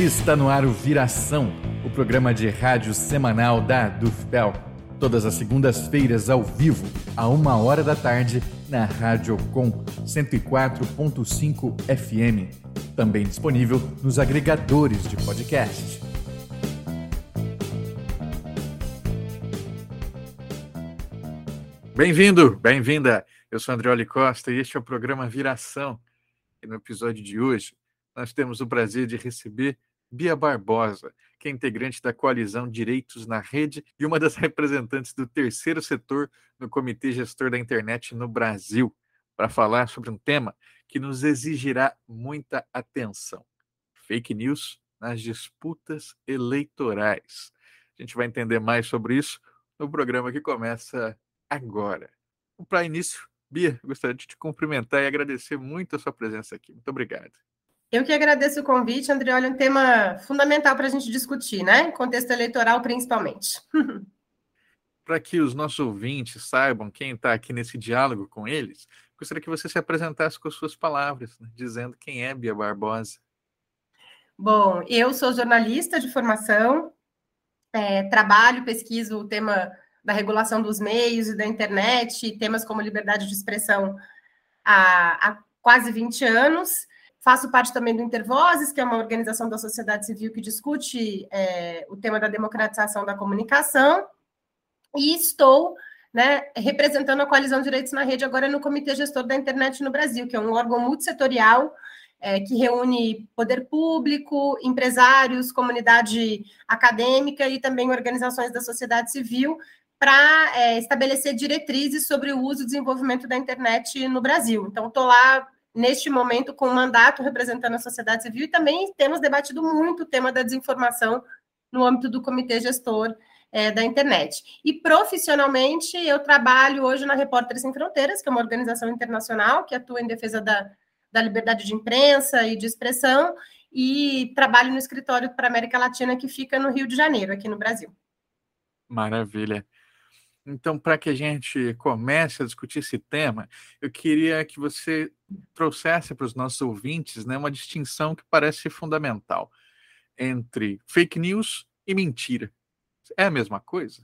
Está no ar o Viração, o programa de rádio semanal da Dufpel. Todas as segundas-feiras ao vivo, a uma hora da tarde, na Rádio Com 104.5 FM. Também disponível nos agregadores de podcast. Bem-vindo, bem-vinda. Eu sou Andrioli Costa e este é o programa Viração. E no episódio de hoje, nós temos o prazer de receber Bia Barbosa, que é integrante da coalizão Direitos na Rede e uma das representantes do terceiro setor no Comitê Gestor da Internet no Brasil, para falar sobre um tema que nos exigirá muita atenção: fake news nas disputas eleitorais. A gente vai entender mais sobre isso no programa que começa agora. Para início, Bia, gostaria de te cumprimentar e agradecer muito a sua presença aqui. Muito obrigado. Eu que agradeço o convite, André. Olha, um tema fundamental para a gente discutir, né? Contexto eleitoral, principalmente. para que os nossos ouvintes saibam quem está aqui nesse diálogo com eles, gostaria que você se apresentasse com suas palavras, né? dizendo quem é Bia Barbosa. Bom, eu sou jornalista de formação, é, trabalho, pesquiso o tema da regulação dos meios e da internet, temas como liberdade de expressão há, há quase 20 anos. Faço parte também do Intervozes, que é uma organização da sociedade civil que discute é, o tema da democratização da comunicação, e estou né, representando a Coalizão Direitos na Rede agora no Comitê Gestor da Internet no Brasil, que é um órgão multissetorial é, que reúne poder público, empresários, comunidade acadêmica e também organizações da sociedade civil para é, estabelecer diretrizes sobre o uso e desenvolvimento da internet no Brasil. Então, estou lá neste momento com mandato representando a sociedade civil e também temos debatido muito o tema da desinformação no âmbito do comitê gestor é, da internet. E profissionalmente, eu trabalho hoje na Repórteres Sem Fronteiras, que é uma organização internacional que atua em defesa da, da liberdade de imprensa e de expressão, e trabalho no escritório para América Latina, que fica no Rio de Janeiro, aqui no Brasil. Maravilha. Então, para que a gente comece a discutir esse tema, eu queria que você trouxesse para os nossos ouvintes né, uma distinção que parece fundamental entre fake news e mentira. É a mesma coisa?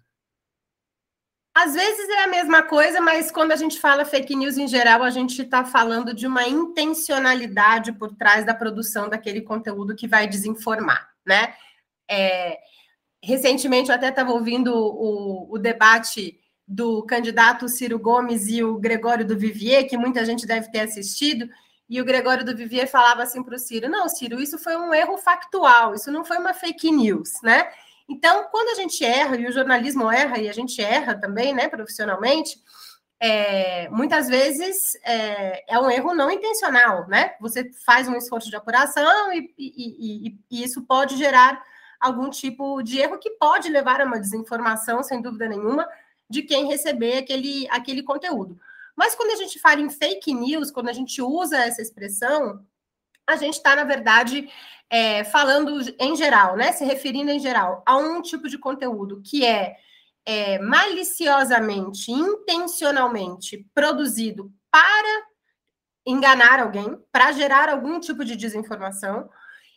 Às vezes é a mesma coisa, mas quando a gente fala fake news em geral, a gente está falando de uma intencionalidade por trás da produção daquele conteúdo que vai desinformar, né? É, recentemente eu até estava ouvindo o, o, debate do candidato Ciro Gomes e o Gregório do Vivier, que muita gente deve ter assistido, e o Gregório do Vivier falava assim para o Ciro: não, Ciro, isso foi um erro factual, isso não foi uma fake news, né? Então, quando a gente erra, e o jornalismo erra, e a gente erra também, né, profissionalmente, é, muitas vezes é, é, um erro não intencional, né? Você faz um esforço de apuração e, e, e, e isso pode gerar algum tipo de erro que pode levar a uma desinformação, sem dúvida nenhuma, de quem receber aquele, aquele conteúdo. Mas quando a gente fala em fake news, quando a gente usa essa expressão, a gente está, na verdade, é, falando em geral, né? Se referindo em geral a um tipo de conteúdo que é, é maliciosamente, intencionalmente produzido para enganar alguém, para gerar algum tipo de desinformação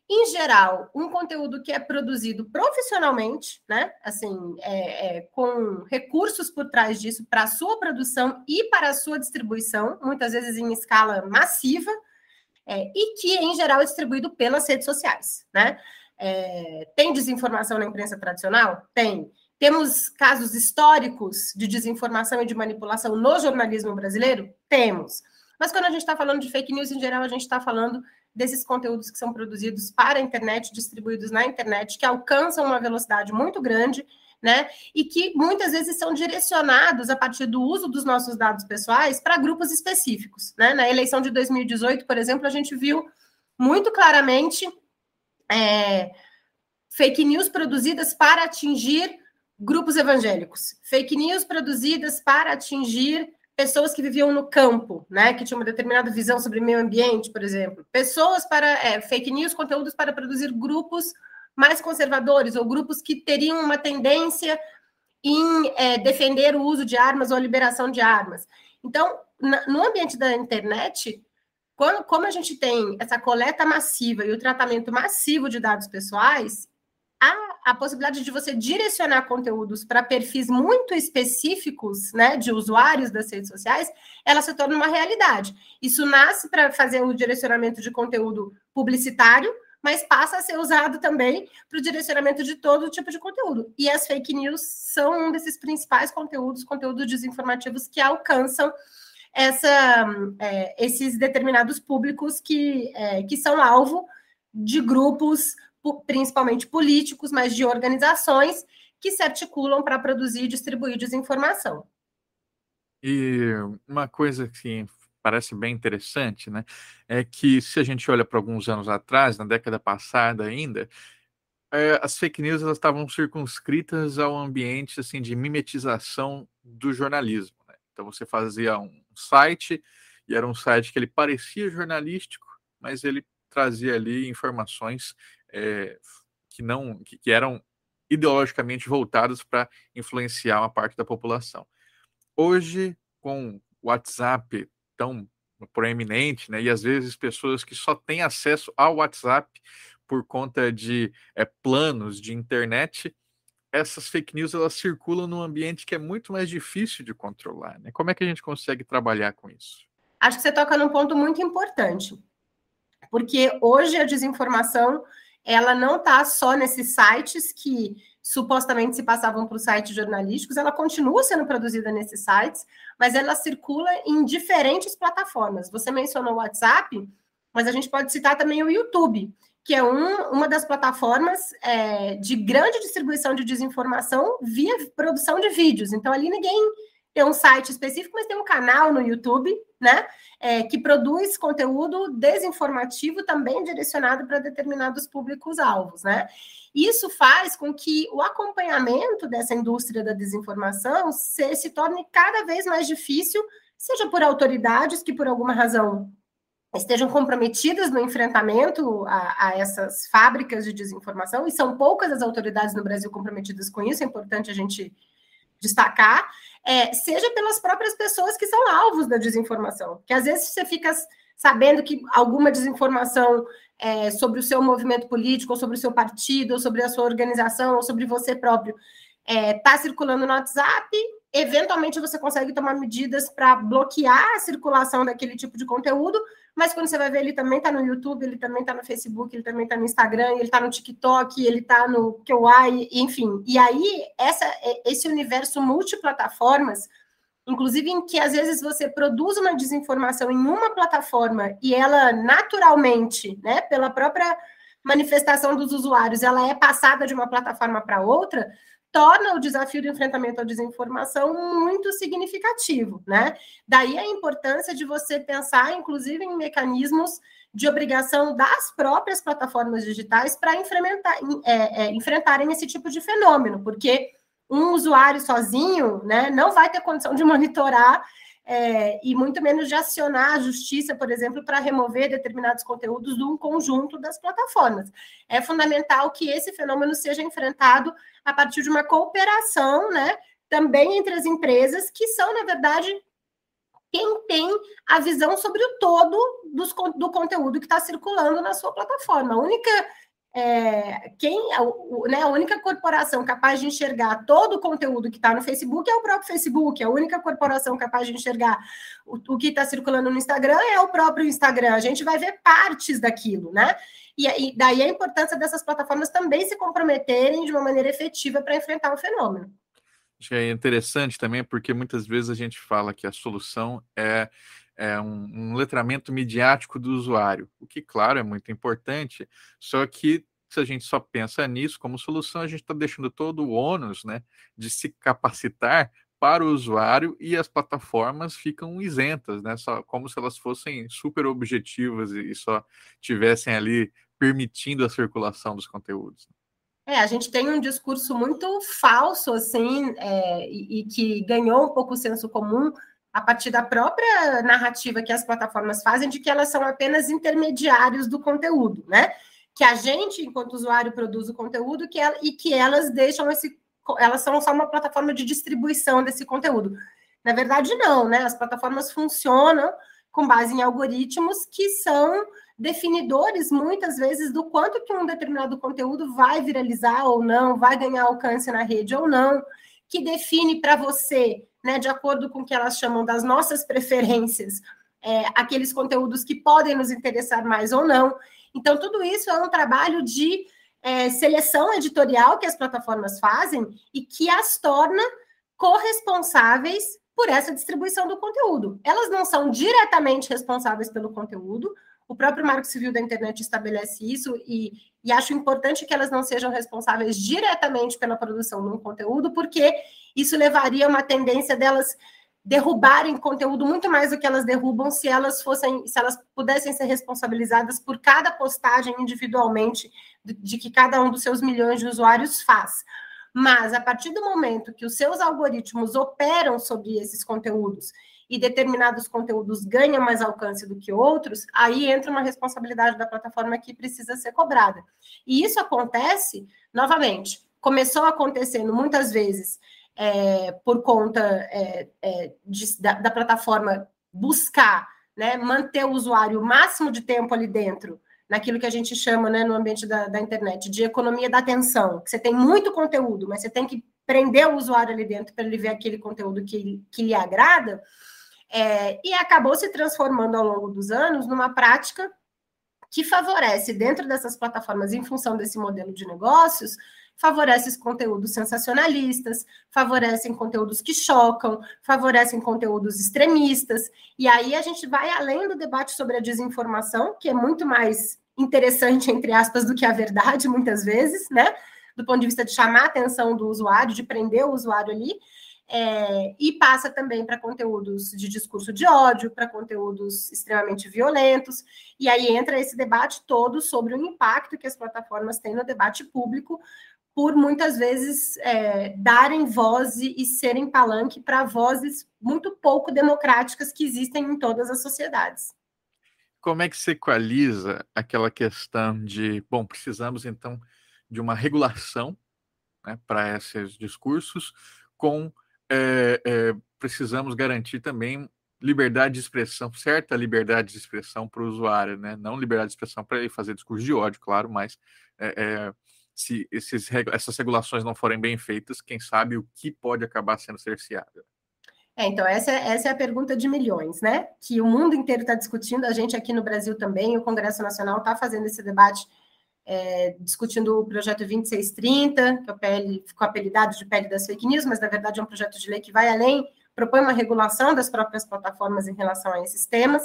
em geral, um conteúdo que é produzido profissionalmente, né? Assim, é, é, com recursos por trás disso para a sua produção e para a sua distribuição, muitas vezes em escala massiva, é, e que, em geral, é distribuído pelas redes sociais, né? É, tem desinformação na imprensa tradicional? Tem. Temos casos históricos de desinformação e de manipulação no jornalismo brasileiro? Temos. Mas quando a gente está falando de fake news, em geral, a gente está falando desses conteúdos que são produzidos para a internet, distribuídos na internet, que alcançam uma velocidade muito grande, né? E que muitas vezes são direcionados a partir do uso dos nossos dados pessoais para grupos específicos, né? Na eleição de 2018, por exemplo, a gente viu muito claramente é, fake news produzidas para atingir grupos evangélicos, fake news produzidas para atingir pessoas que viviam no campo, né, que tinham uma determinada visão sobre meio ambiente, por exemplo, pessoas para é, fake news, conteúdos para produzir grupos mais conservadores ou grupos que teriam uma tendência em é, defender o uso de armas ou a liberação de armas. Então, na, no ambiente da internet, quando, como a gente tem essa coleta massiva e o tratamento massivo de dados pessoais, a, possibilidade de você direcionar conteúdos para perfis muito específicos, né, de usuários das redes sociais, ela se torna uma realidade. Isso nasce para fazer o direcionamento de conteúdo publicitário, mas passa a ser usado também para o direcionamento de todo tipo de conteúdo. E as fake news são um desses principais conteúdos, conteúdos desinformativos que alcançam essa, é, esses determinados públicos que, é, que são alvo de grupos principalmente políticos, mas de organizações que se articulam para produzir e distribuir desinformação. E uma coisa que parece bem interessante, né, é que se a gente olha para alguns anos atrás, na década passada ainda, é, as fake news elas estavam circunscritas ao ambiente assim de mimetização do jornalismo. Né? Então você fazia um site e era um site que ele parecia jornalístico, mas ele trazia ali informações é, que não que, que eram ideologicamente voltados para influenciar uma parte da população. Hoje, com o WhatsApp tão proeminente, né, e às vezes pessoas que só têm acesso ao WhatsApp por conta de é, planos de internet, essas fake news elas circulam num ambiente que é muito mais difícil de controlar. Né? Como é que a gente consegue trabalhar com isso? Acho que você toca num ponto muito importante, porque hoje a desinformação ela não está só nesses sites que supostamente se passavam para os sites jornalísticos, ela continua sendo produzida nesses sites, mas ela circula em diferentes plataformas. Você mencionou o WhatsApp, mas a gente pode citar também o YouTube, que é um, uma das plataformas é, de grande distribuição de desinformação via produção de vídeos. Então, ali ninguém tem um site específico, mas tem um canal no YouTube, né? É, que produz conteúdo desinformativo também direcionado para determinados públicos-alvos, né? Isso faz com que o acompanhamento dessa indústria da desinformação se, se torne cada vez mais difícil, seja por autoridades que, por alguma razão, estejam comprometidas no enfrentamento a, a, essas fábricas de desinformação, e são poucas as autoridades no Brasil comprometidas com isso, é importante a gente destacar, é, seja pelas próprias pessoas que são alvos da desinformação. Que às vezes você fica sabendo que alguma desinformação é, sobre o seu movimento político, ou sobre o seu partido, ou sobre a sua organização, ou sobre você próprio, está é, tá circulando no WhatsApp, eventualmente você consegue tomar medidas para bloquear a circulação daquele tipo de conteúdo, mas quando você vai ver, ele também está no YouTube, ele também está no Facebook, ele também está no Instagram, ele está no TikTok, ele está no QI, enfim. E aí, essa, esse universo multiplataformas, inclusive em que às vezes você produz uma desinformação em uma plataforma e ela naturalmente, né, pela própria manifestação dos usuários, ela é passada de uma plataforma para outra, torna o desafio do enfrentamento à desinformação muito significativo, né? Daí a importância de você pensar, inclusive, em mecanismos de obrigação das próprias plataformas digitais para é, é, enfrentarem esse tipo de fenômeno, porque um usuário sozinho né, não vai ter condição de monitorar é, e muito menos de acionar a justiça, por exemplo, para remover determinados conteúdos de um conjunto das plataformas. É fundamental que esse fenômeno seja enfrentado a partir de uma cooperação, né, também entre as empresas, que são, na verdade, quem tem a visão sobre o todo dos, do conteúdo que está circulando na sua plataforma. A única é, quem né, a única corporação capaz de enxergar todo o conteúdo que está no Facebook é o próprio Facebook. A única corporação capaz de enxergar o, o que está circulando no Instagram é o próprio Instagram. A gente vai ver partes daquilo, né? E, e daí a importância dessas plataformas também se comprometerem de uma maneira efetiva para enfrentar o fenômeno. Acho que é interessante também, porque muitas vezes a gente fala que a solução é é, um, um, letramento midiático do usuário, o que, claro, é muito importante, só que se a gente só pensa nisso como solução, a gente está deixando todo o ônus né, de se capacitar para o usuário e as plataformas ficam isentas, né? Só como se elas fossem super objetivas e só tivessem ali permitindo a circulação dos conteúdos. É, a gente tem um discurso muito falso, assim, é, e, e, que ganhou um pouco o senso comum a partir da própria narrativa que as plataformas fazem de que elas são apenas intermediários do conteúdo, né? Que a gente, enquanto usuário, produz o conteúdo que ela, e que elas deixam esse. Elas são só uma plataforma de distribuição desse conteúdo. Na verdade, não, né? As plataformas funcionam com base em algoritmos que são definidores, muitas vezes, do quanto que um determinado conteúdo vai viralizar ou não, vai ganhar alcance na rede ou não, que define para você, né, de acordo com o que elas chamam das nossas preferências, é, aqueles conteúdos que podem nos interessar mais ou não. Então, tudo isso é um trabalho de é, seleção editorial que as plataformas fazem e que as torna corresponsáveis por essa distribuição do conteúdo. Elas não são diretamente responsáveis pelo conteúdo, o próprio Marco Civil da Internet estabelece isso e, e acho importante que elas não sejam responsáveis diretamente pela produção de um conteúdo, porque isso levaria a uma tendência delas derrubarem conteúdo muito mais do que elas derrubam se elas fossem, se elas pudessem ser responsabilizadas por cada postagem individualmente de, que cada um dos seus milhões de usuários faz. Mas a partir do momento que os seus algoritmos operam sobre esses conteúdos e determinados conteúdos ganham mais alcance do que outros, aí entra uma responsabilidade da plataforma que precisa ser cobrada. E isso acontece, novamente, começou acontecendo muitas vezes é, por conta é, é, de, da, da, plataforma buscar né, manter o usuário o máximo de tempo ali dentro, naquilo que a gente chama né, no ambiente da, da internet de economia da atenção, que você tem muito conteúdo, mas você tem que prender o usuário ali dentro para ele ver aquele conteúdo que, que lhe agrada. É, e acabou se transformando ao longo dos anos numa prática que favorece, dentro dessas plataformas, em função desse modelo de negócios, favorece conteúdos sensacionalistas, favorecem conteúdos que chocam, favorecem conteúdos extremistas. E aí a gente vai além do debate sobre a desinformação, que é muito mais interessante, entre aspas, do que a verdade, muitas vezes, né? Do ponto de vista de chamar a atenção do usuário, de prender o usuário ali. É, e passa também para conteúdos de discurso de ódio, para conteúdos extremamente violentos, e aí entra esse debate todo sobre o impacto que as plataformas têm no debate público, por muitas vezes é, darem voz e serem palanque para vozes muito pouco democráticas que existem em todas as sociedades. Como é que se equaliza aquela questão de, bom, precisamos então de uma regulação né, para esses discursos com é, é, precisamos garantir também liberdade de expressão, certa liberdade de expressão para o usuário, né? Não liberdade de expressão para ele fazer discurso de ódio, claro, mas é, se esses, essas regulações não forem bem feitas, quem sabe o que pode acabar sendo cerceado. É, então, essa, essa é a pergunta de milhões, né? Que o mundo inteiro está discutindo, a gente aqui no Brasil também, o Congresso Nacional está fazendo esse debate é, discutindo o projeto 2630, que é o PL, ficou apelidado de PL das fake news, mas na verdade é um projeto de lei que vai além, propõe uma regulação das próprias plataformas em relação a esses temas.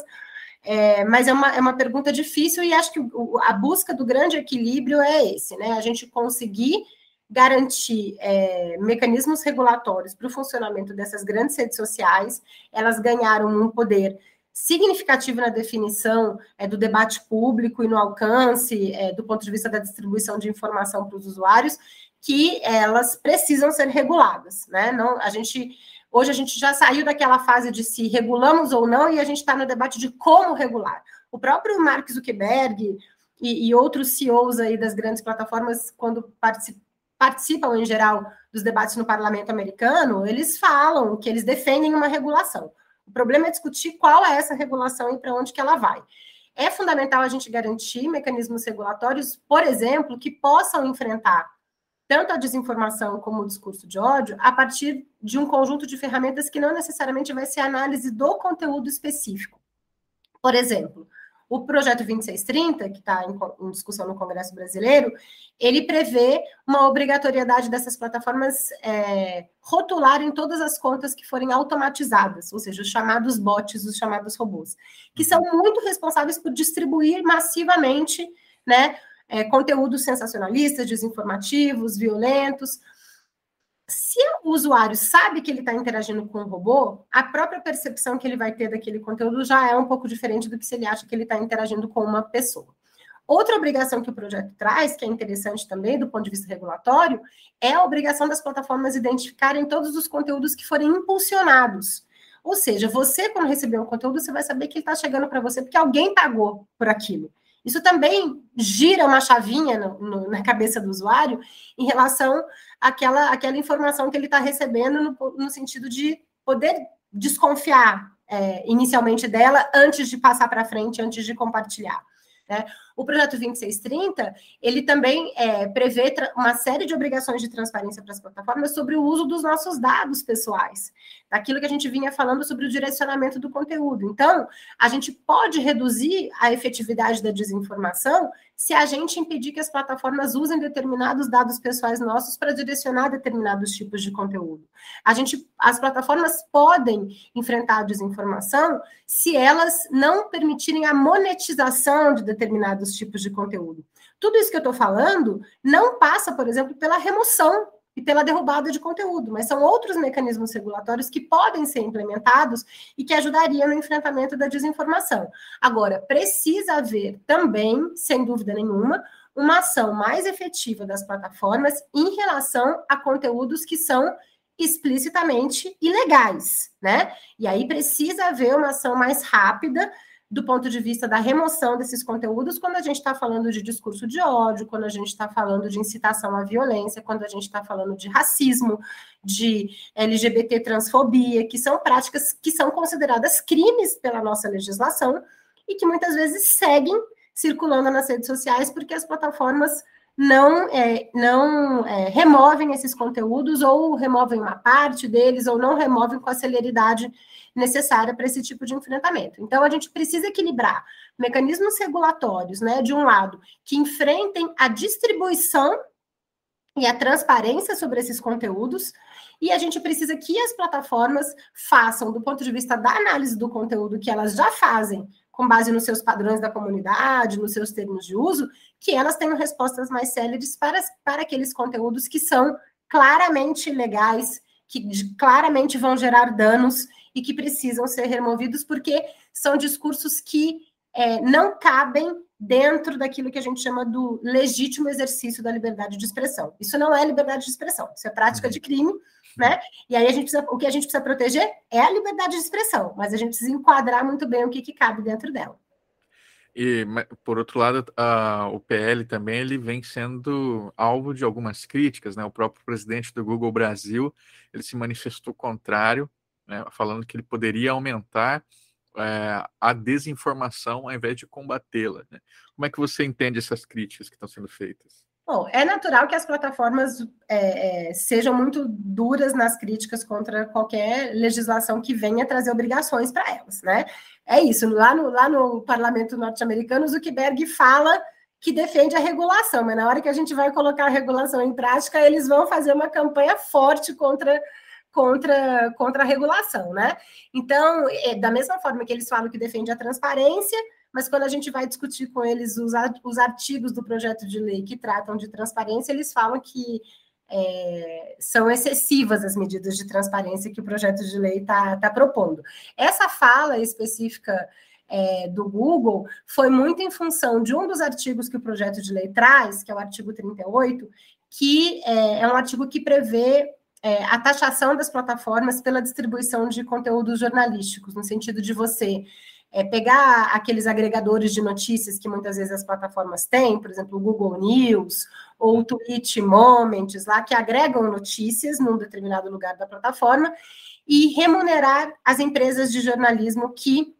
É, mas é uma, é uma pergunta difícil e acho que o, a busca do grande equilíbrio é esse, né? A gente conseguir garantir é, mecanismos regulatórios para o funcionamento dessas grandes redes sociais, elas ganharam um poder significativo na definição é, do debate público e no alcance, é, do ponto de vista da distribuição de informação para os usuários, que elas precisam ser reguladas, né? Não, a gente hoje a gente já saiu daquela fase de se regulamos ou não e a gente está no debate de como regular. O próprio Mark Zuckerberg e, e outros CEOs aí das grandes plataformas, quando participam em geral dos debates no parlamento americano, eles falam que eles defendem uma regulação. O problema é discutir qual é essa regulação e para onde que ela vai. É fundamental a gente garantir mecanismos regulatórios, por exemplo, que possam enfrentar tanto a desinformação como o discurso de ódio a partir de um conjunto de ferramentas que não necessariamente vai ser análise do conteúdo específico. Por exemplo, o projeto 2630, que está em, em, discussão no Congresso Brasileiro, ele prevê uma obrigatoriedade dessas plataformas é, rotularem todas as contas que forem automatizadas, ou seja, os chamados bots, os chamados robôs, que são uhum. muito responsáveis por distribuir massivamente né, é, conteúdos sensacionalistas, desinformativos, violentos, se o usuário sabe que ele está interagindo com um robô, a própria percepção que ele vai ter daquele conteúdo já é um pouco diferente do que se ele acha que ele está interagindo com uma pessoa. Outra obrigação que o projeto traz, que é interessante também do ponto de vista regulatório, é a obrigação das plataformas identificarem todos os conteúdos que forem impulsionados. Ou seja, você, quando receber um conteúdo, você vai saber que ele está chegando para você porque alguém pagou por aquilo. Isso também gira uma chavinha no, no, na cabeça do usuário em relação àquela, àquela informação que ele está recebendo, no, no, sentido de poder desconfiar é, inicialmente dela antes de passar para frente, antes de compartilhar. Né? O projeto 2630, ele também é, prevê uma série de obrigações de transparência para as plataformas sobre o uso dos nossos dados pessoais, daquilo que a gente vinha falando sobre o direcionamento do conteúdo. Então, a gente pode reduzir a efetividade da desinformação se a gente impedir que as plataformas usem determinados dados pessoais nossos para direcionar determinados tipos de conteúdo. A gente, as plataformas podem enfrentar a desinformação se elas não permitirem a monetização de determinados tipos de conteúdo. Tudo isso que eu estou falando não passa, por exemplo, pela remoção e pela derrubada de conteúdo, mas são outros mecanismos regulatórios que podem ser implementados e que ajudariam no enfrentamento da desinformação. Agora, precisa haver também, sem dúvida nenhuma, uma ação mais efetiva das plataformas em relação a conteúdos que são explicitamente ilegais, né? E aí precisa haver uma ação mais rápida do ponto de vista da remoção desses conteúdos, quando a gente está falando de discurso de ódio, quando a gente está falando de incitação à violência, quando a gente está falando de racismo, de LGBT transfobia, que são práticas que são consideradas crimes pela nossa legislação e que muitas vezes seguem circulando nas redes sociais porque as plataformas não, é, não é, removem esses conteúdos ou removem uma parte deles ou não removem com a celeridade necessária para esse tipo de enfrentamento. Então, a gente precisa equilibrar mecanismos regulatórios, né, de um lado, que enfrentem a distribuição e a transparência sobre esses conteúdos, e a gente precisa que as plataformas façam, do ponto de vista da análise do conteúdo que elas já fazem, com base nos seus padrões da comunidade, nos seus termos de uso, que elas tenham respostas mais céleres para, para aqueles conteúdos que são claramente ilegais, que claramente vão gerar danos e que precisam ser removidos, porque são discursos que é, não cabem dentro daquilo que a gente chama do legítimo exercício da liberdade de expressão. Isso não é liberdade de expressão, isso é prática de crime, né? E aí a gente precisa, o que a gente precisa proteger é a liberdade de expressão, mas a gente precisa enquadrar muito bem o que, que cabe dentro dela. E, por outro lado, a, o PL também ele vem sendo alvo de algumas críticas, né? O próprio presidente do Google Brasil ele se manifestou contrário né, falando que ele poderia aumentar é, a desinformação ao invés de combatê-la. Né? Como é que você entende essas críticas que estão sendo feitas? Bom, é natural que as plataformas é, é, sejam muito duras nas críticas contra qualquer legislação que venha trazer obrigações para elas, né? É isso. Lá no, lá no parlamento norte-americano, Zuckerberg fala que defende a regulação, mas na hora que a gente vai colocar a regulação em prática, eles vão fazer uma campanha forte contra contra, contra a regulação, né? Então, é, da mesma forma que eles falam que defende a transparência, mas quando a gente vai discutir com eles os, os artigos do projeto de lei que tratam de transparência, eles falam que é, são excessivas as medidas de transparência que o projeto de lei está tá propondo. Essa fala específica é, do Google foi muito em função de um dos artigos que o projeto de lei traz, que é o artigo 38, que é, é um artigo que prevê é, a taxação das plataformas pela distribuição de conteúdos jornalísticos, no sentido de você é, pegar aqueles agregadores de notícias que muitas vezes as plataformas têm, por exemplo, o Google News ou o Twitch Moments, lá que agregam notícias num determinado lugar da plataforma, e remunerar as empresas de jornalismo que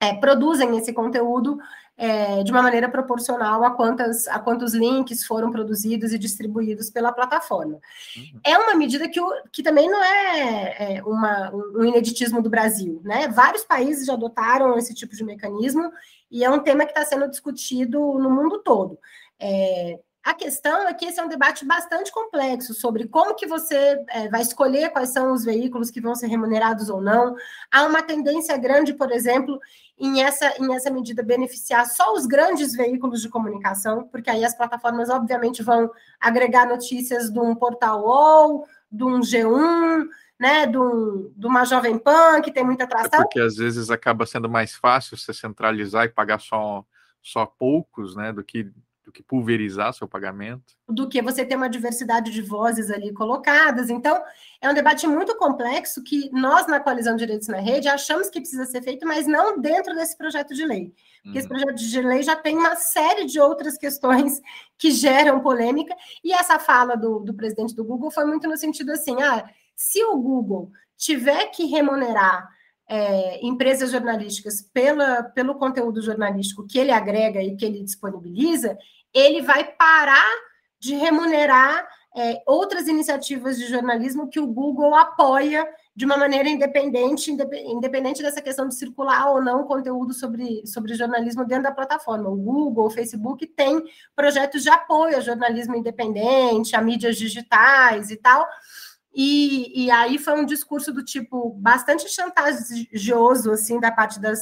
é, produzem esse conteúdo é, de uma maneira proporcional a, quantas, a quantos links foram produzidos e distribuídos pela plataforma. Uhum. É uma medida que, que também não é, é uma, um ineditismo do Brasil, né? Vários países já adotaram esse tipo de mecanismo e é um tema que está sendo discutido no mundo todo. É, a questão é que esse é um debate bastante complexo sobre como que você é, vai escolher quais são os veículos que vão ser remunerados ou não. Há uma tendência grande, por exemplo, em essa, em essa medida beneficiar só os grandes veículos de comunicação, porque aí as plataformas, obviamente, vão agregar notícias de um portal UOL, de um G1, né, de, um, de uma Jovem Pan, que tem muita é atração. É porque às vezes acaba sendo mais fácil você centralizar e pagar só, só poucos, né, do que do que pulverizar seu pagamento. Do que você ter uma diversidade de vozes ali colocadas. Então, é um debate muito complexo que nós, na Coalizão de Direitos na Rede, achamos que precisa ser feito, mas não dentro desse projeto de lei. Porque uhum. esse projeto de lei já tem uma série de outras questões que geram polêmica, e essa fala do, do presidente do Google foi muito no sentido assim: ah, se o Google tiver que remunerar é, empresas jornalísticas pela, pelo conteúdo jornalístico que ele agrega e que ele disponibiliza, ele vai parar de remunerar é, outras iniciativas de jornalismo que o Google apoia de uma maneira independente, independente dessa questão de circular ou não conteúdo sobre, sobre jornalismo dentro da plataforma. O Google, o Facebook tem projetos de apoio ao jornalismo independente, a mídias digitais e tal. E, e aí foi um discurso do tipo bastante chantajoso assim da parte das,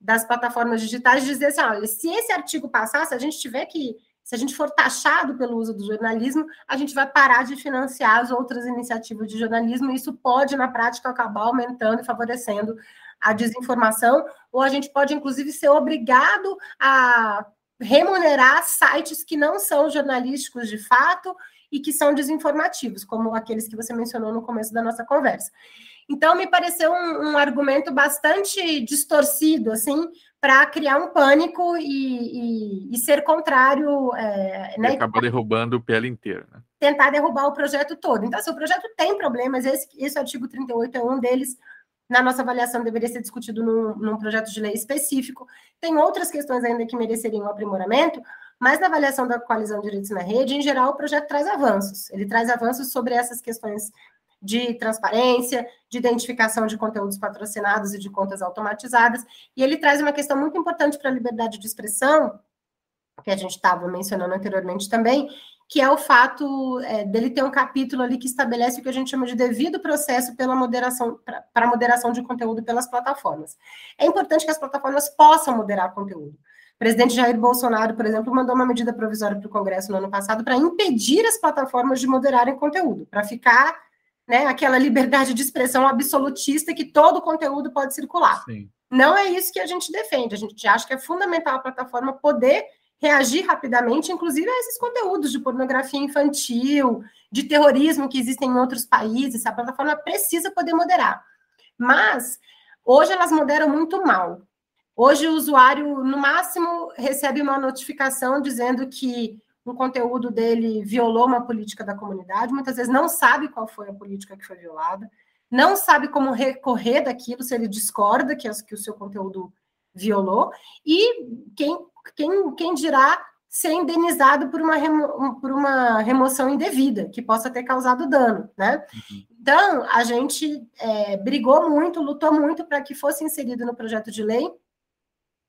das plataformas digitais dizer assim, olha, se esse artigo passar, se a gente tiver que se a gente for taxado pelo uso do jornalismo, a gente vai parar de financiar as outras iniciativas de jornalismo, e isso pode, na prática, acabar aumentando e favorecendo a desinformação, ou a gente pode, inclusive, ser obrigado a remunerar sites que não são jornalísticos de fato e que são desinformativos, como aqueles que você mencionou no começo da nossa conversa. Então, me pareceu um, um argumento bastante distorcido, assim, para criar um pânico e, e, e ser contrário. É, né? Acaba derrubando o PL inteiro. Né? Tentar derrubar o projeto todo. Então, se o projeto tem problemas, esse, esse artigo 38 é um deles. Na nossa avaliação, deveria ser discutido num, num projeto de lei específico. Tem outras questões ainda que mereceriam um aprimoramento, mas na avaliação da coalizão de direitos na rede, em geral, o projeto traz avanços. Ele traz avanços sobre essas questões de transparência, de identificação de conteúdos patrocinados e de contas automatizadas. E ele traz uma questão muito importante para a liberdade de expressão, que a gente estava mencionando anteriormente também, que é o fato é, dele ter um capítulo ali que estabelece o que a gente chama de devido processo pela moderação para moderação de conteúdo pelas plataformas. É importante que as plataformas possam moderar conteúdo. O presidente Jair Bolsonaro, por exemplo, mandou uma medida provisória para o Congresso no ano passado para impedir as plataformas de moderarem conteúdo, para ficar né, aquela liberdade de expressão absolutista que todo conteúdo pode circular. Sim. Não é isso que a gente defende. A gente acha que é fundamental a plataforma poder reagir rapidamente, inclusive a esses conteúdos de pornografia infantil, de terrorismo que existem em outros países. A plataforma precisa poder moderar. Mas hoje elas moderam muito mal. Hoje o usuário, no máximo, recebe uma notificação dizendo que um conteúdo dele violou uma política da comunidade, muitas vezes não sabe qual foi a política que foi violada, não sabe como recorrer daquilo se ele discorda que, que o seu conteúdo violou, e quem, quem, quem dirá ser indenizado por uma, remo, por uma remoção indevida, que possa ter causado dano, né? Uhum. Então, a gente é, brigou muito, lutou muito para que fosse inserido no projeto de lei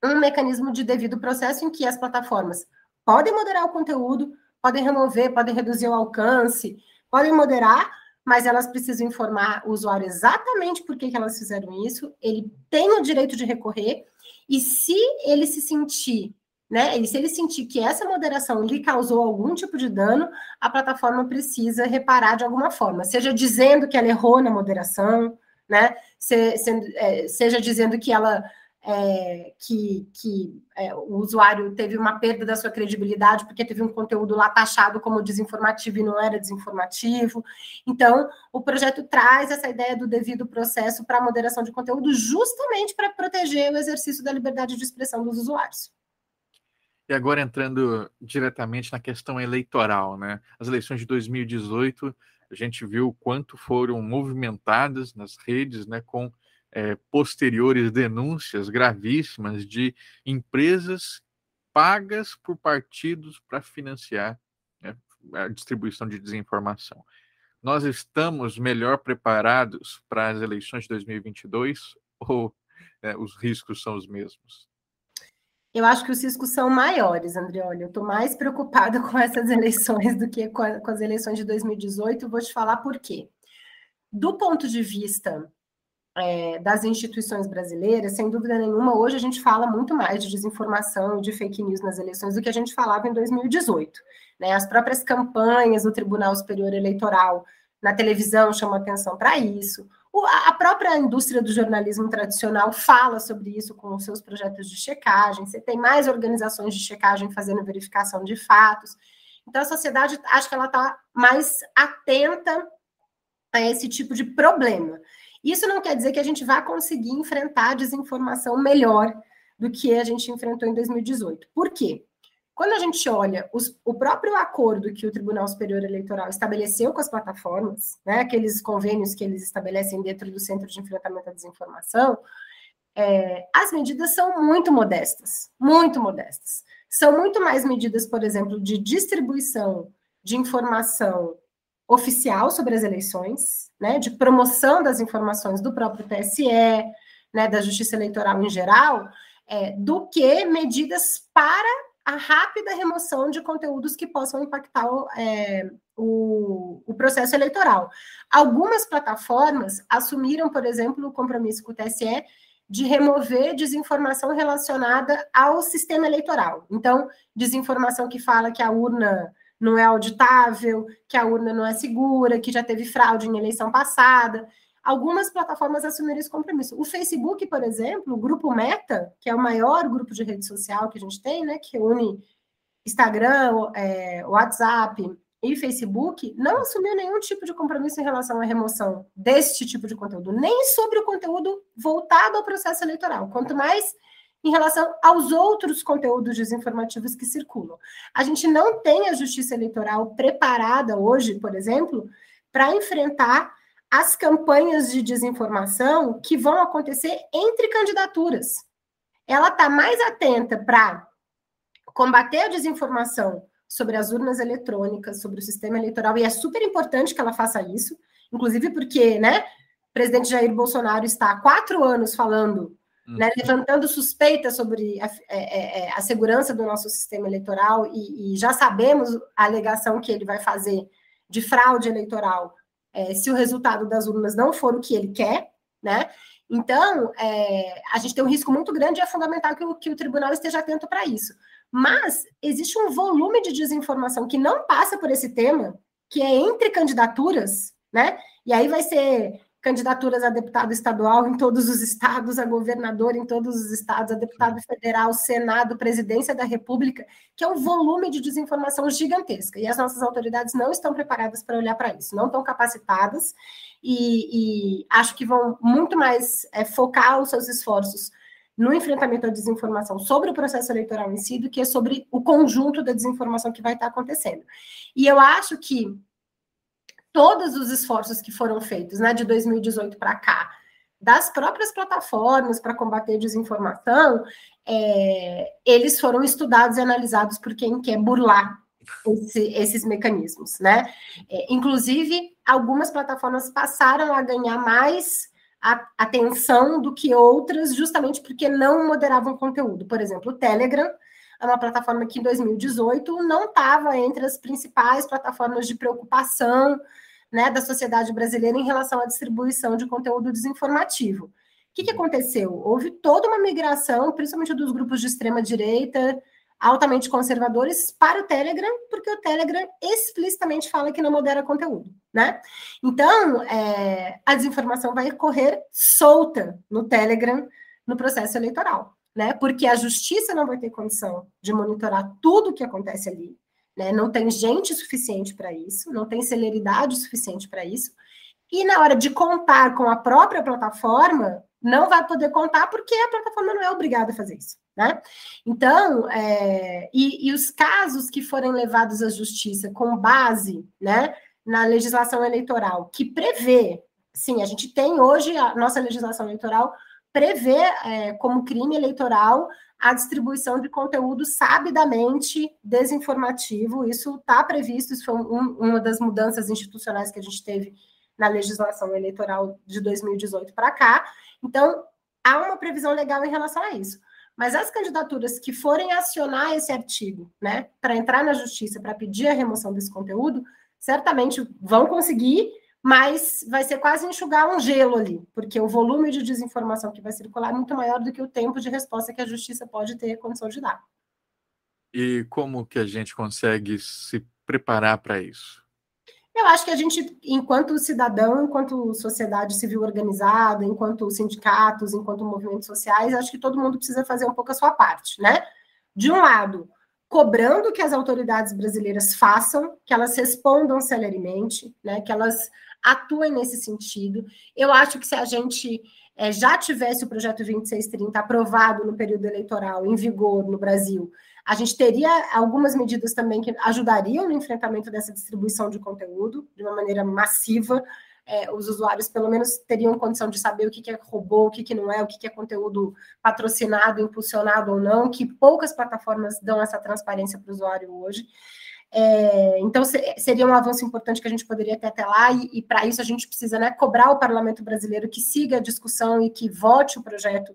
um mecanismo de devido processo em que as plataformas podem moderar o conteúdo, podem remover, podem reduzir o alcance, podem moderar, mas elas precisam informar o usuário exatamente por que, que elas fizeram isso, ele tem o direito de recorrer, e se ele se sentir, né, e se ele sentir que essa moderação lhe causou algum tipo de dano, a plataforma precisa reparar de alguma forma, seja dizendo que ela errou na moderação, né, se, se, é, seja dizendo que ela é, que, que é, o usuário teve uma perda da sua credibilidade porque teve um conteúdo lá taxado como desinformativo e não era desinformativo. Então, o projeto traz essa ideia do devido processo para a moderação de conteúdo justamente para proteger o exercício da liberdade de expressão dos usuários. E agora entrando diretamente na questão eleitoral, né? As eleições de 2018, a gente viu quanto foram movimentadas nas redes, né, com é, posteriores denúncias gravíssimas de empresas pagas por partidos para financiar né, a distribuição de desinformação. Nós estamos melhor preparados para as eleições de 2022 ou é, os riscos são os mesmos? Eu acho que os riscos são maiores, Andrioli. Eu estou mais preocupada com essas eleições do que com, a, com as eleições de 2018. Vou te falar por quê. Do ponto de vista é, das instituições brasileiras, sem dúvida nenhuma, hoje a gente fala muito mais de desinformação e de fake news nas eleições do que a gente falava em 2018. Né? As próprias campanhas do Tribunal Superior Eleitoral na televisão chamam atenção para isso. O, a própria indústria do jornalismo tradicional fala sobre isso com os seus projetos de checagem. Você tem mais organizações de checagem fazendo verificação de fatos. Então, a sociedade, acho que ela está mais atenta a esse tipo de problema. Isso não quer dizer que a gente vai conseguir enfrentar a desinformação melhor do que a gente enfrentou em 2018. Por quê? quando a gente olha os, o próprio acordo que o Tribunal Superior Eleitoral estabeleceu com as plataformas, né, aqueles convênios que eles estabelecem dentro do Centro de Enfrentamento à Desinformação, é, as medidas são muito modestas, muito modestas. São muito mais medidas, por exemplo, de distribuição de informação oficial sobre as eleições, né, de promoção das informações do próprio TSE, né, da Justiça Eleitoral em geral, é, do que medidas para a rápida remoção de conteúdos que possam impactar é, o, o, processo eleitoral. Algumas plataformas assumiram, por exemplo, o compromisso com o TSE de remover desinformação relacionada ao sistema eleitoral. Então, desinformação que fala que a urna não é auditável, que a urna não é segura, que já teve fraude em eleição passada algumas plataformas assumiram esse compromisso. O Facebook, por exemplo, o grupo Meta, que é o maior grupo de rede social que a gente tem, né, que une Instagram, é, WhatsApp e Facebook, não assumiu nenhum tipo de compromisso em relação à remoção deste tipo de conteúdo, nem sobre o conteúdo voltado ao processo eleitoral, quanto mais em relação aos outros conteúdos desinformativos que circulam. A gente não tem a justiça eleitoral preparada hoje, por exemplo, para enfrentar as campanhas de desinformação que vão acontecer entre candidaturas. Ela está mais atenta para combater a desinformação sobre as urnas eletrônicas, sobre o sistema eleitoral, e é super importante que ela faça isso, inclusive porque, né, o presidente Jair Bolsonaro está há quatro anos falando, né, uhum. levantando suspeitas sobre a, é, é, é, a, segurança do nosso sistema eleitoral, e, e já sabemos a alegação que ele vai fazer de fraude eleitoral é, se o resultado das urnas não for o que ele quer, né? Então, é, a gente tem um risco muito grande e é fundamental que o, que o tribunal esteja atento para isso. Mas existe um volume de desinformação que não passa por esse tema, que é entre candidaturas, né? E aí vai ser candidaturas a deputado estadual em todos os estados, a governador em todos os estados, a deputado federal, Senado, presidência da República, que é um volume de desinformação gigantesca. E as nossas autoridades não estão preparadas para olhar para isso, não estão capacitadas, e, e, acho que vão muito mais é, focar os seus esforços no enfrentamento à desinformação sobre o processo eleitoral em si do que sobre o conjunto da desinformação que vai estar acontecendo. E eu acho que todos os esforços que foram feitos, né, de 2018 para cá, das próprias plataformas para combater desinformação, é, eles foram estudados e analisados por quem quer burlar esse, esses mecanismos, né? É, inclusive, algumas plataformas passaram a ganhar mais a, atenção do que outras, justamente porque não moderavam conteúdo. Por exemplo, o Telegram é uma plataforma que em 2018 não estava entre as principais plataformas de preocupação né, da sociedade brasileira em relação à distribuição de conteúdo desinformativo. O que, que aconteceu? Houve toda uma migração, principalmente dos grupos de extrema direita, altamente conservadores, para o Telegram, porque o Telegram explicitamente fala que não modera conteúdo, né? Então, é, a desinformação vai correr solta no Telegram no processo eleitoral, né? Porque a justiça não vai ter condição de monitorar tudo o que acontece ali, né? Não tem gente suficiente para isso, não tem celeridade suficiente para isso. E na hora de contar com a própria plataforma, não vai poder contar porque a plataforma não é obrigada a fazer isso. Né? Então, é, e, e, os casos que forem levados à justiça com base né, na legislação eleitoral, que prevê, sim, a gente tem hoje, a nossa legislação eleitoral prevê é, como crime eleitoral a distribuição de conteúdo sabidamente desinformativo. Isso está previsto, isso foi um, uma das mudanças institucionais que a gente teve na legislação eleitoral de 2018 para cá. Então, há uma previsão legal em relação a isso. Mas as candidaturas que forem acionar esse artigo, né, para entrar na justiça, para pedir a remoção desse conteúdo, certamente vão conseguir mas vai ser quase enxugar um gelo ali, porque o volume de desinformação que vai circular é muito maior do que o tempo de resposta que a justiça pode ter condição de dar. E como que a gente consegue se preparar para isso? Eu acho que a gente, enquanto cidadão, enquanto sociedade civil organizada, enquanto sindicatos, enquanto movimentos sociais, acho que todo mundo precisa fazer um pouco a sua parte, né? De um lado, cobrando que as autoridades brasileiras façam, que elas respondam celeremente, né? Que elas atuem nesse sentido. Eu acho que se a gente é, já tivesse o projeto 2630 aprovado no período eleitoral, em vigor no Brasil, a gente teria algumas medidas também que ajudariam no enfrentamento dessa distribuição de conteúdo de uma maneira massiva. É, os usuários, pelo menos, teriam condição de saber o que, que é robô, o que, que não é, o que, que é conteúdo patrocinado, impulsionado ou não, que poucas plataformas dão essa transparência para o usuário hoje. É, então, seria um avanço importante que a gente poderia ter até lá, e, e para isso a gente precisa né, cobrar o parlamento brasileiro que siga a discussão e que vote o projeto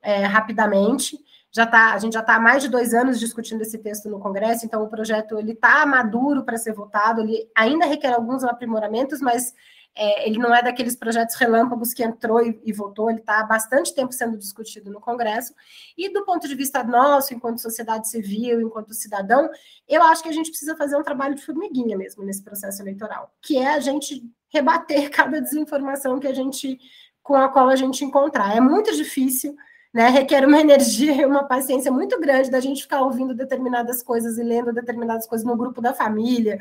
é, rapidamente. Já tá, a gente já está há mais de dois anos discutindo esse texto no Congresso, então o projeto ele está maduro para ser votado, ele ainda requer alguns aprimoramentos, mas é, ele não é daqueles projetos relâmpagos que entrou e, e votou, ele está há bastante tempo sendo discutido no Congresso. E do ponto de vista nosso, enquanto sociedade civil, enquanto cidadão, eu acho que a gente precisa fazer um trabalho de formiguinha mesmo nesse processo eleitoral, que é a gente rebater cada desinformação que a gente com a qual a gente encontrar. É muito difícil né? Requer uma energia e uma paciência muito grande da gente ficar ouvindo determinadas coisas e lendo determinadas coisas no grupo da família,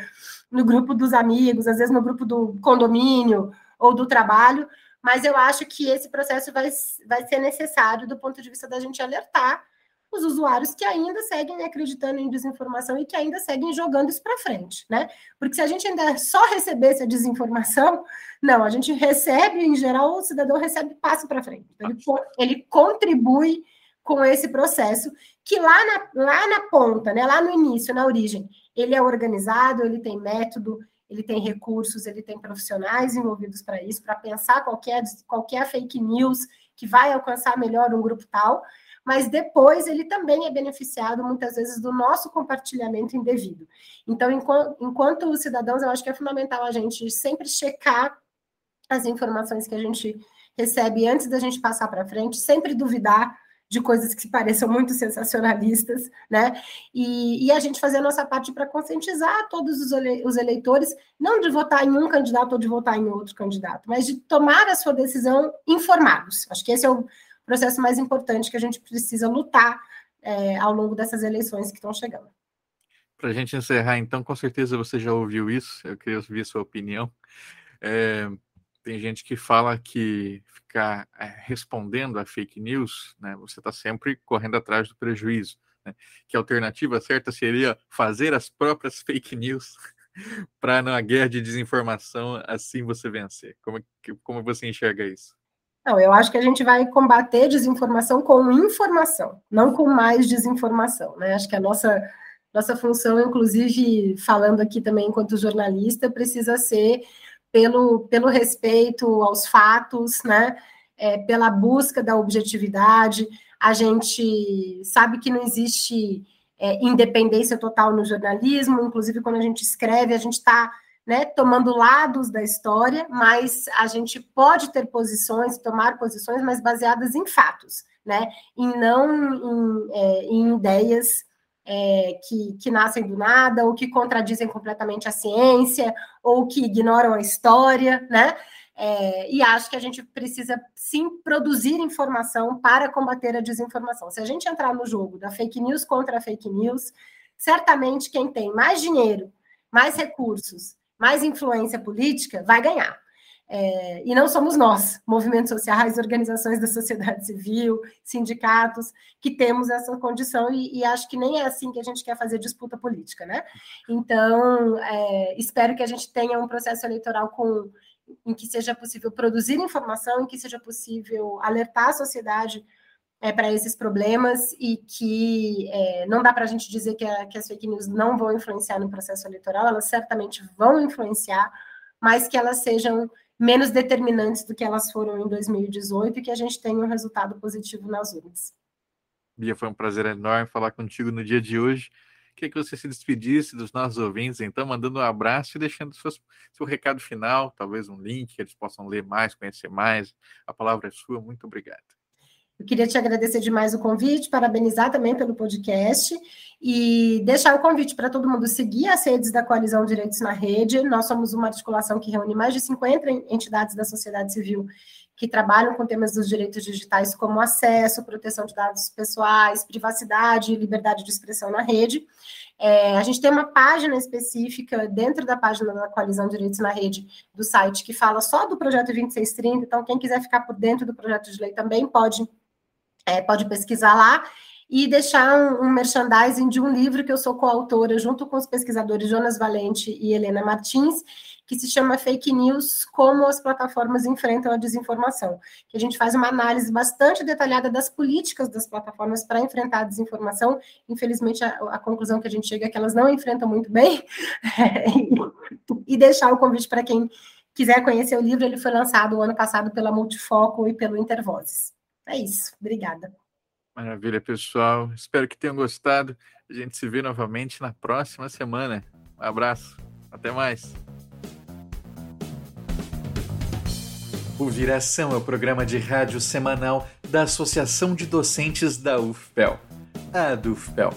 no grupo dos amigos, às vezes no grupo do condomínio ou do trabalho. Mas eu acho que esse processo vai, vai ser necessário do ponto de vista da gente alertar os usuários que ainda seguem acreditando em desinformação e que ainda seguem jogando isso para frente, né? Porque se a gente ainda só recebesse a desinformação, não, a gente recebe, em geral, o cidadão recebe passo para frente. Então, ele, ele contribui com esse processo que lá na, lá na ponta, né, lá no início, na origem, ele é organizado, ele tem método, ele tem recursos, ele tem profissionais envolvidos para isso, para pensar qualquer, qualquer fake news que vai alcançar melhor um grupo tal, mas depois ele também é beneficiado muitas vezes do nosso compartilhamento indevido. Então, enquanto, enquanto cidadãos, eu acho que é fundamental a gente sempre checar as informações que a gente recebe antes da gente passar para frente, sempre duvidar de coisas que pareçam muito sensacionalistas, né? E, e a gente fazer a nossa parte para conscientizar todos os, ele, os eleitores, não de votar em um candidato ou de votar em outro candidato, mas de tomar a sua decisão informados. Acho que esse é o processo mais importante que a gente precisa lutar é, ao longo dessas eleições que estão chegando. Para a gente encerrar, então, com certeza você já ouviu isso, eu queria ouvir sua opinião. É, tem gente que fala que ficar é, respondendo a fake news, né, você está sempre correndo atrás do prejuízo. Né? Que a alternativa certa seria fazer as próprias fake news para na guerra de desinformação assim você vencer. Como, como você enxerga isso? Não, eu acho que a gente vai combater desinformação com informação, não com mais desinformação, né? Acho que a nossa nossa função, inclusive falando aqui também enquanto jornalista, precisa ser pelo, pelo respeito aos fatos, né? É, pela busca da objetividade. A gente sabe que não existe é, independência total no jornalismo, inclusive quando a gente escreve, a gente está né, tomando lados da história, mas a gente pode ter posições, tomar posições, mas baseadas em fatos, né, e não em, é, em ideias é, que, que nascem do nada, ou que contradizem completamente a ciência, ou que ignoram a história, né, é, e acho que a gente precisa sim produzir informação para combater a desinformação. Se a gente entrar no jogo da fake news contra a fake news, certamente quem tem mais dinheiro, mais recursos mais influência política, vai ganhar. É, e não somos nós, movimentos sociais, organizações da sociedade civil, sindicatos, que temos essa condição, e, e, acho que nem é assim que a gente quer fazer disputa política, né? Então, é, espero que a gente tenha um processo eleitoral com, em que seja possível produzir informação, em que seja possível alertar a sociedade é, para esses problemas e que é, não dá para a gente dizer que, a, que, as fake news não vão influenciar no processo eleitoral, elas certamente vão influenciar, mas que elas sejam menos determinantes do que elas foram em 2018 e que a gente tenha um resultado positivo nas urnas. Bia, foi um prazer enorme falar contigo no dia de hoje. Queria que você se despedisse dos nossos ouvintes, então, mandando um abraço e deixando seus, seu recado final, talvez um link que eles possam ler mais, conhecer mais. A palavra é sua. Muito obrigado. Eu queria te agradecer demais o convite, parabenizar também pelo podcast e deixar o convite para todo mundo seguir as redes da Coalizão Direitos na Rede. Nós somos uma articulação que reúne mais de 50 entidades da sociedade civil que trabalham com temas dos direitos digitais, como acesso, proteção de dados pessoais, privacidade e liberdade de expressão na rede. É, a gente tem uma página específica dentro da página da Coalizão Direitos na Rede do site que fala só do projeto 2630, então quem quiser ficar por dentro do projeto de lei também pode, é, pode pesquisar lá e deixar um, um, merchandising de um livro que eu sou coautora junto com os pesquisadores Jonas Valente e Helena Martins, que se chama Fake News: Como as plataformas enfrentam a desinformação. Que a gente faz uma análise bastante detalhada das políticas das plataformas para enfrentar a desinformação. Infelizmente, a, a, conclusão que a gente chega é que elas não enfrentam muito bem. e, e deixar o convite para quem quiser conhecer o livro, ele foi lançado o ano passado pela Multifoco e pelo Intervozes. É isso. Obrigada. Maravilha, pessoal. Espero que tenham gostado. A gente se vê novamente na próxima semana. Um abraço. Até mais. O Viração é o programa de rádio semanal da Associação de Docentes da UFPEL, a DUFPEL,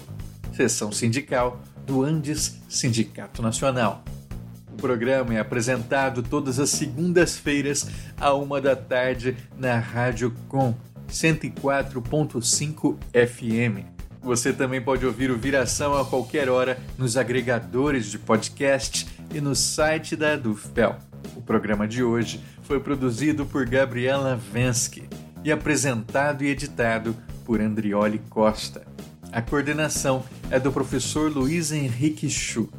seção sindical do Andes Sindicato Nacional. O programa é apresentado todas as segundas-feiras, à uma da tarde, na Rádio Com 104.5 FM. Você também pode ouvir o Viração a qualquer hora nos agregadores de podcast e no site da Dufpel. O programa de hoje foi produzido por Gabriela Vensky e apresentado e editado por Andrioli Costa. A coordenação é do professor Luiz Henrique Chu,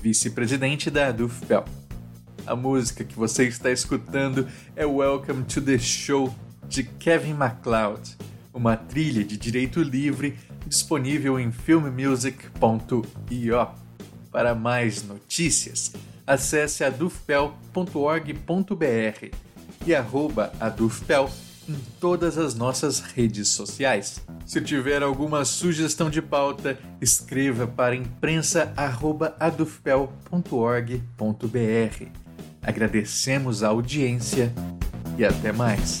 vice-presidente da Dufpel. A música que você está escutando é Welcome to the Show de Kevin MacLeod, uma trilha de direito livre disponível em filmmusic.io. Para mais notícias, acesse adufpel.org.br e arroba adufpel em todas as nossas redes sociais. Se tiver alguma sugestão de pauta, escreva para imprensa@adufpel.org.br. Agradecemos a audiência e até mais.